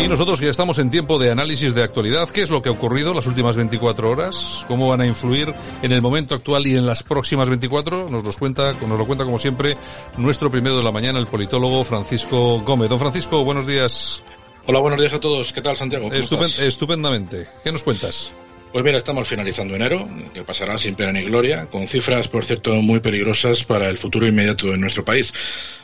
Y nosotros que ya estamos en tiempo de análisis de actualidad, ¿qué es lo que ha ocurrido las últimas 24 horas? ¿Cómo van a influir en el momento actual y en las próximas 24? Nos, los cuenta, nos lo cuenta como siempre nuestro primero de la mañana, el politólogo Francisco Gómez. Don Francisco, buenos días. Hola, buenos días a todos. ¿Qué tal, Santiago? Estupen estupendamente. ¿Qué nos cuentas? Pues mira, estamos finalizando enero, que pasará sin pena ni gloria, con cifras, por cierto, muy peligrosas para el futuro inmediato de nuestro país.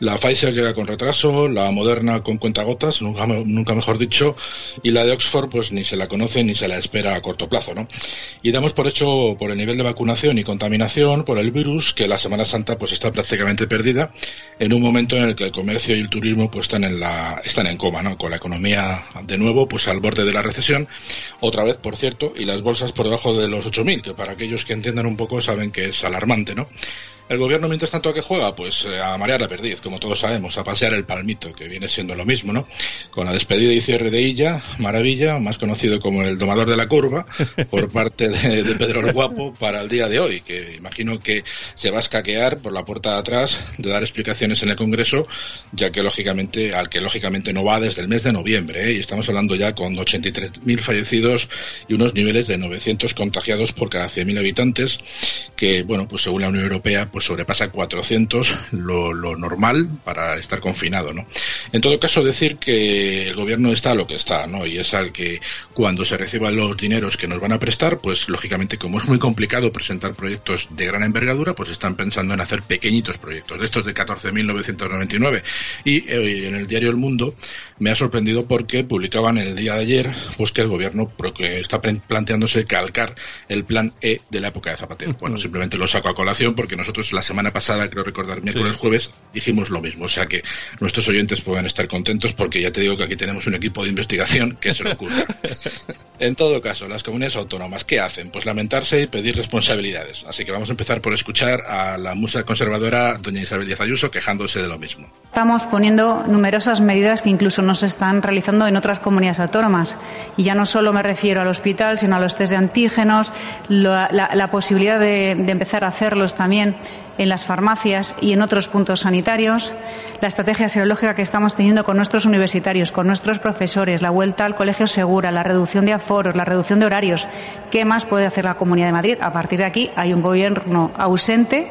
La Pfizer llega con retraso, la Moderna con cuentagotas, nunca, nunca mejor dicho, y la de Oxford pues ni se la conoce ni se la espera a corto plazo, ¿no? Y damos por hecho, por el nivel de vacunación y contaminación, por el virus, que la Semana Santa pues está prácticamente perdida en un momento en el que el comercio y el turismo pues están en la, están en coma, ¿no? Con la economía de nuevo pues al borde de la recesión, otra vez, por cierto, y las bolsas por debajo de los 8.000, que para aquellos que entiendan un poco saben que es alarmante, ¿no? El gobierno, mientras tanto, ¿a qué juega? Pues eh, a marear la perdiz, como todos sabemos, a pasear el palmito, que viene siendo lo mismo, ¿no? Con la despedida y cierre de Illa, Maravilla, más conocido como el domador de la curva, por parte de, de, Pedro el Guapo para el día de hoy, que imagino que se va a escaquear por la puerta de atrás de dar explicaciones en el Congreso, ya que lógicamente, al que lógicamente no va desde el mes de noviembre, ¿eh? y estamos hablando ya con 83.000 fallecidos y unos niveles de 900 contagiados por cada 100.000 habitantes, que, bueno, pues según la Unión Europea, pues sobrepasa 400 lo, lo, normal para estar confinado, ¿no? En todo caso, decir que el gobierno está a lo que está, ¿no? Y es al que cuando se reciban los dineros que nos van a prestar, pues lógicamente como es muy complicado presentar proyectos de gran envergadura, pues están pensando en hacer pequeñitos proyectos, de estos de 14.999. Y eh, en el diario El Mundo me ha sorprendido porque publicaban el día de ayer, pues que el gobierno está planteándose calcar el plan E de la época de Zapatero. Bueno, simplemente lo saco a colación porque nosotros la semana pasada, creo recordar, miércoles, sí. jueves, dijimos lo mismo. O sea que nuestros oyentes pueden estar contentos porque ya te digo que aquí tenemos un equipo de investigación que se lo ocurre. en todo caso, las comunidades autónomas, ¿qué hacen? Pues lamentarse y pedir responsabilidades. Así que vamos a empezar por escuchar a la musa conservadora, doña Isabel Díaz Ayuso, quejándose de lo mismo. Estamos poniendo numerosas medidas que incluso no se están realizando en otras comunidades autónomas. Y ya no solo me refiero al hospital, sino a los test de antígenos, la, la, la posibilidad de, de empezar a hacerlos también en las farmacias y en otros puntos sanitarios, la estrategia serológica que estamos teniendo con nuestros universitarios, con nuestros profesores, la vuelta al colegio segura, la reducción de aforos, la reducción de horarios. ¿Qué más puede hacer la Comunidad de Madrid? A partir de aquí hay un gobierno ausente,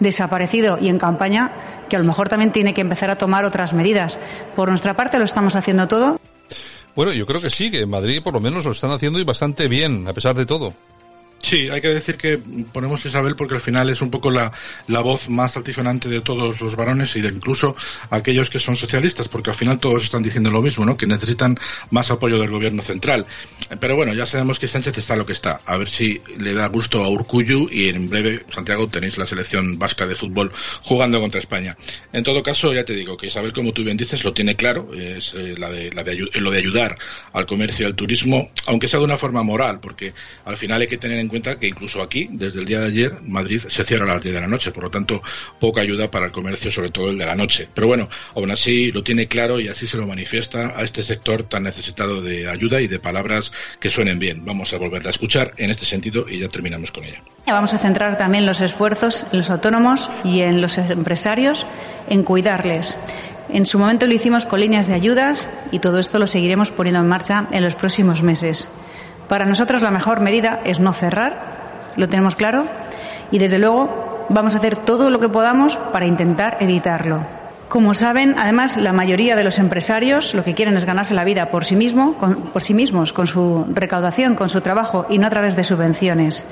desaparecido y en campaña que a lo mejor también tiene que empezar a tomar otras medidas. Por nuestra parte lo estamos haciendo todo. Bueno, yo creo que sí, que en Madrid por lo menos lo están haciendo y bastante bien, a pesar de todo. Sí, hay que decir que ponemos Isabel porque al final es un poco la, la voz más altisonante de todos los varones y de incluso aquellos que son socialistas, porque al final todos están diciendo lo mismo, ¿no? Que necesitan más apoyo del gobierno central. Pero bueno, ya sabemos que Sánchez está lo que está. A ver si le da gusto a Urcuyu y en breve, Santiago, tenéis la selección vasca de fútbol jugando contra España. En todo caso, ya te digo que Isabel, como tú bien dices, lo tiene claro, es eh, la de, la de, lo de ayudar al comercio y al turismo, aunque sea de una forma moral, porque al final hay que tener en cuenta que incluso aquí, desde el día de ayer, Madrid se cierra a las 10 de la noche, por lo tanto, poca ayuda para el comercio, sobre todo el de la noche. Pero bueno, aún así lo tiene claro y así se lo manifiesta a este sector tan necesitado de ayuda y de palabras que suenen bien. Vamos a volverla a escuchar en este sentido y ya terminamos con ella. Vamos a centrar también los esfuerzos en los autónomos y en los empresarios en cuidarles. En su momento lo hicimos con líneas de ayudas y todo esto lo seguiremos poniendo en marcha en los próximos meses. Para nosotros la mejor medida es no cerrar, lo tenemos claro, y desde luego vamos a hacer todo lo que podamos para intentar evitarlo. Como saben, además, la mayoría de los empresarios lo que quieren es ganarse la vida por sí, mismo, por sí mismos, con su recaudación, con su trabajo y no a través de subvenciones.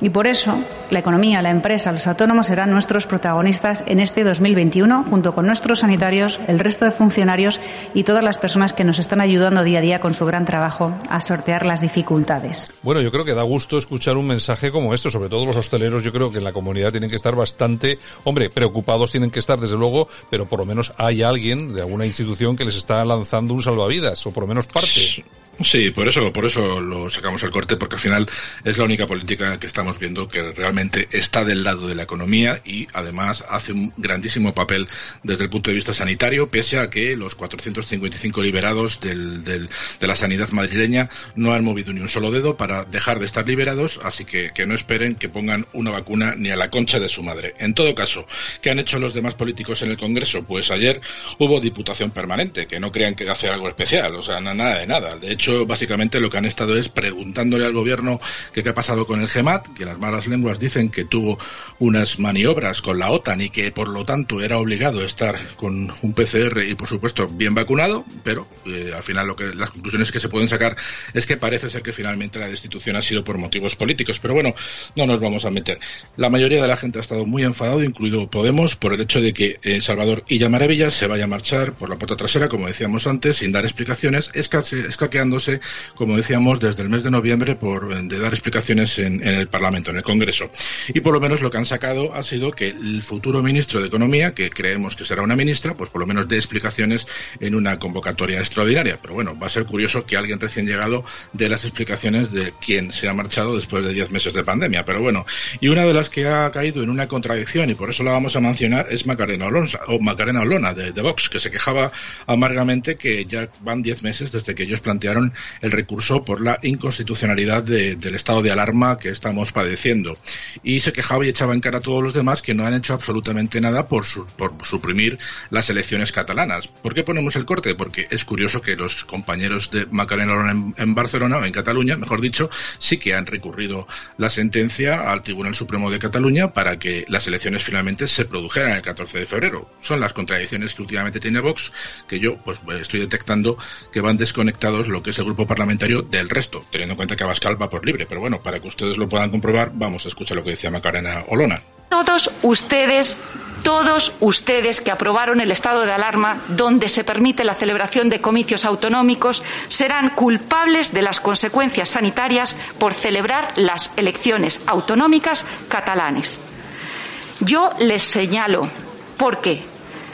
Y por eso, la economía, la empresa, los autónomos serán nuestros protagonistas en este 2021, junto con nuestros sanitarios, el resto de funcionarios y todas las personas que nos están ayudando día a día con su gran trabajo a sortear las dificultades. Bueno, yo creo que da gusto escuchar un mensaje como esto, sobre todo los hosteleros. Yo creo que en la comunidad tienen que estar bastante, hombre, preocupados tienen que estar desde luego, pero por lo menos hay alguien de alguna institución que les está lanzando un salvavidas, o por lo menos parte. Sí, por eso, por eso lo sacamos al corte, porque al final es la única política que estamos viendo que realmente está del lado de la economía y además hace un grandísimo papel desde el punto de vista sanitario, pese a que los 455 liberados del, del, de la sanidad madrileña no han movido ni un solo dedo para dejar de estar liberados, así que que no esperen que pongan una vacuna ni a la concha de su madre. En todo caso, ¿qué han hecho los demás políticos en el Congreso? Pues ayer hubo diputación permanente, que no crean que hacer algo especial, o sea, nada de nada. De hecho, básicamente lo que han estado es preguntándole al gobierno qué ha pasado con el GEMAT, que las malas lenguas dicen que tuvo unas maniobras con la OTAN y que por lo tanto era obligado a estar con un PCR y por supuesto bien vacunado, pero eh, al final lo que las conclusiones que se pueden sacar es que parece ser que finalmente la destitución ha sido por motivos políticos, pero bueno, no nos vamos a meter. La mayoría de la gente ha estado muy enfadado, incluido Podemos, por el hecho de que eh, Salvador Illa Maravillas se vaya a marchar por la puerta trasera, como decíamos antes, sin dar explicaciones, escaqueando como decíamos, desde el mes de noviembre por de dar explicaciones en, el Parlamento, en el Congreso. Y por lo menos lo que han sacado ha sido que el futuro ministro de Economía, que creemos que será una ministra, pues por lo menos dé explicaciones en una convocatoria extraordinaria. Pero bueno, va a ser curioso que alguien recién llegado dé las explicaciones de quién se ha marchado después de diez meses de pandemia. Pero bueno, y una de las que ha caído en una contradicción, y por eso la vamos a mencionar, es Macarena Olona, o Macarena Olona de, Vox, que se quejaba amargamente que ya van diez meses desde que ellos plantearon el recurso por la inconstitucionalidad del estado de alarma que estamos padeciendo. Y se quejaba y echaba en cara a todos los demás que no han hecho absolutamente nada por, por suprimir las elecciones catalanas. ¿Por qué ponemos el corte? Porque es curioso que los compañeros de Macarena en, en Barcelona, o en Cataluña, mejor dicho, sí que han recurrido la sentencia al Tribunal Supremo de Cataluña para que las elecciones finalmente se produjeran el 14 de febrero. Son las contradicciones que últimamente tiene Vox, que yo pues estoy detectando que van desconectados lo que es el grupo parlamentario del resto, teniendo en cuenta que Abascal va por libre. Pero bueno, para que ustedes lo puedan comprobar, vamos a escuchar lo que decía Macarena Olona. Todos ustedes todos ustedes que aprobaron el estado de alarma donde se permite la celebración de comicios autonómicos serán culpables de las consecuencias sanitarias por celebrar las elecciones autonómicas catalanes. Yo les señalo porque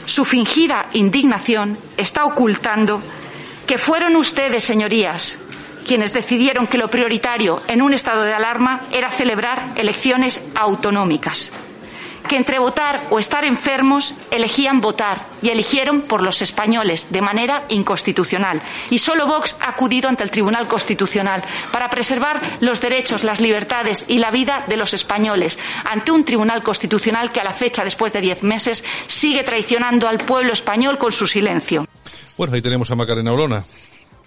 su fingida indignación está ocultando que fueron ustedes, señorías, quienes decidieron que lo prioritario en un estado de alarma era celebrar elecciones autonómicas, que entre votar o estar enfermos elegían votar y eligieron por los españoles de manera inconstitucional. Y solo Vox ha acudido ante el Tribunal Constitucional para preservar los derechos, las libertades y la vida de los españoles ante un Tribunal Constitucional que a la fecha, después de diez meses, sigue traicionando al pueblo español con su silencio. Bueno, ahí tenemos a Macarena Olona.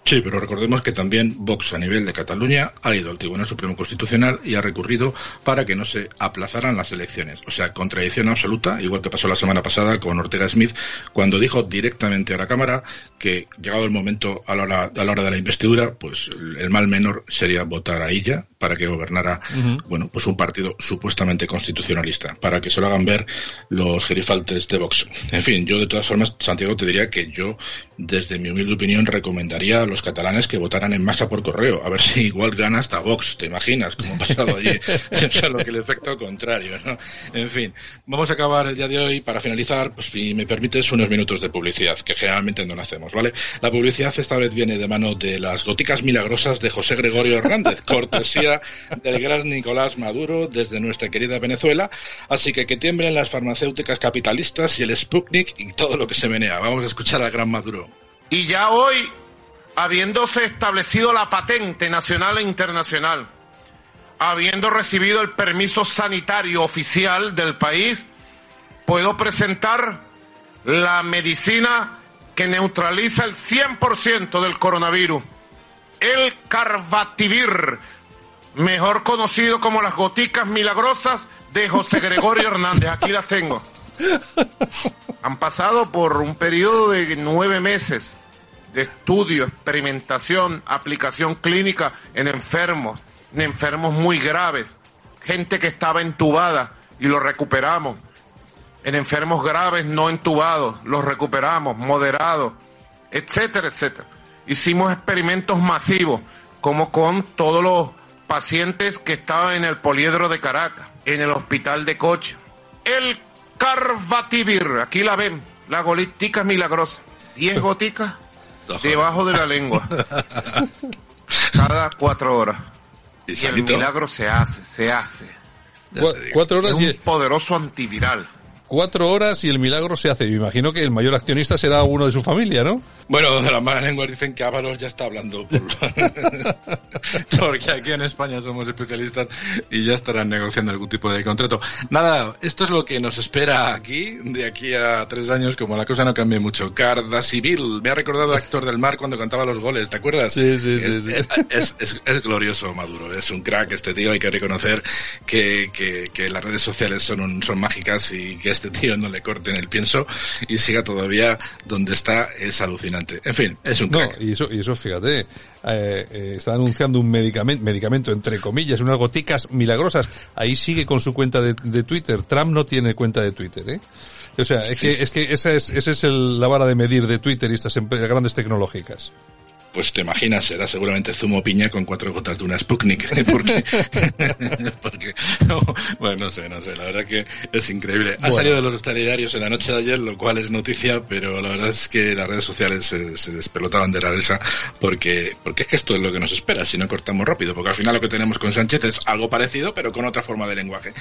Sí, pero recordemos que también Vox a nivel de Cataluña ha ido al Tribunal Supremo Constitucional y ha recurrido para que no se aplazaran las elecciones. O sea, contradicción absoluta, igual que pasó la semana pasada con Ortega Smith, cuando dijo directamente a la Cámara que llegado el momento a la hora, a la hora de la investidura, pues el mal menor sería votar a ella para que gobernara, uh -huh. bueno, pues un partido supuestamente constitucionalista, para que se lo hagan ver los gerifaltes de Vox. En fin, yo de todas formas, Santiago, te diría que yo, desde mi humilde opinión, recomendaría los catalanes que votaran en masa por correo. A ver si igual gana hasta Vox, ¿te imaginas? Como ha pasado allí. lo que el efecto contrario, ¿no? En fin, vamos a acabar el día de hoy. Para finalizar, pues si me permites, unos minutos de publicidad, que generalmente no lo hacemos, ¿vale? La publicidad esta vez viene de mano de las goticas milagrosas de José Gregorio Hernández, cortesía del gran Nicolás Maduro desde nuestra querida Venezuela. Así que que tiemblen las farmacéuticas capitalistas y el Sputnik y todo lo que se menea. Vamos a escuchar al gran Maduro. Y ya hoy habiéndose establecido la patente nacional e internacional, habiendo recibido el permiso sanitario oficial del país, puedo presentar la medicina que neutraliza el 100% del coronavirus, el Carbativir, mejor conocido como las goticas milagrosas de José Gregorio Hernández. Aquí las tengo. Han pasado por un periodo de nueve meses de estudio, experimentación, aplicación clínica en enfermos, en enfermos muy graves, gente que estaba entubada y lo recuperamos, en enfermos graves no entubados, los recuperamos, moderados, etcétera, etcétera. Hicimos experimentos masivos, como con todos los pacientes que estaban en el poliedro de Caracas, en el hospital de Coche. El Carvativir, aquí la ven, la golística milagrosa. 10 goticas debajo de la lengua. Cada cuatro horas. Y el milagro se hace, se hace. cuatro horas es un poderoso antiviral cuatro horas y el milagro se hace. Me imagino que el mayor accionista será uno de su familia, ¿no? Bueno, de las malas lenguas dicen que Ábalos ya está hablando. Porque aquí en España somos especialistas y ya estarán negociando algún tipo de contrato. Nada, esto es lo que nos espera aquí, de aquí a tres años, como la cosa no cambie mucho. Carda Civil, me ha recordado actor del mar cuando cantaba los goles, ¿te acuerdas? Sí, sí, sí. Es, es, glorioso Maduro, es un crack este tío, hay que reconocer que, que, que las redes sociales son, son mágicas y que este tío no le corten el pienso y siga todavía donde está, es alucinante. En fin, es un No, y eso, y eso fíjate, eh, eh, está anunciando un medicamento, medicamento entre comillas, unas goticas milagrosas. Ahí sigue con su cuenta de, de Twitter. Trump no tiene cuenta de Twitter, ¿eh? O sea, es que, es que esa es, esa es el, la vara de medir de Twitter y estas grandes tecnológicas pues te imaginas, será seguramente zumo piña con cuatro gotas de una Sputnik. porque, porque bueno, no sé, no sé, la verdad que es increíble. Ha salido de los telediarios en la noche de ayer, lo cual es noticia, pero la verdad es que las redes sociales se, despelotaban de la risa porque, porque es que esto es lo que nos espera si no cortamos rápido, porque al final lo que tenemos con Sánchez es algo parecido, pero con otra forma de lenguaje.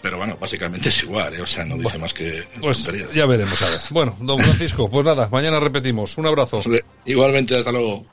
Pero bueno, básicamente es igual, ¿eh? o sea, no dice más que... Pues ya veremos a ver. Bueno, don Francisco, pues nada, mañana repetimos. Un abrazo. Igualmente, hasta luego.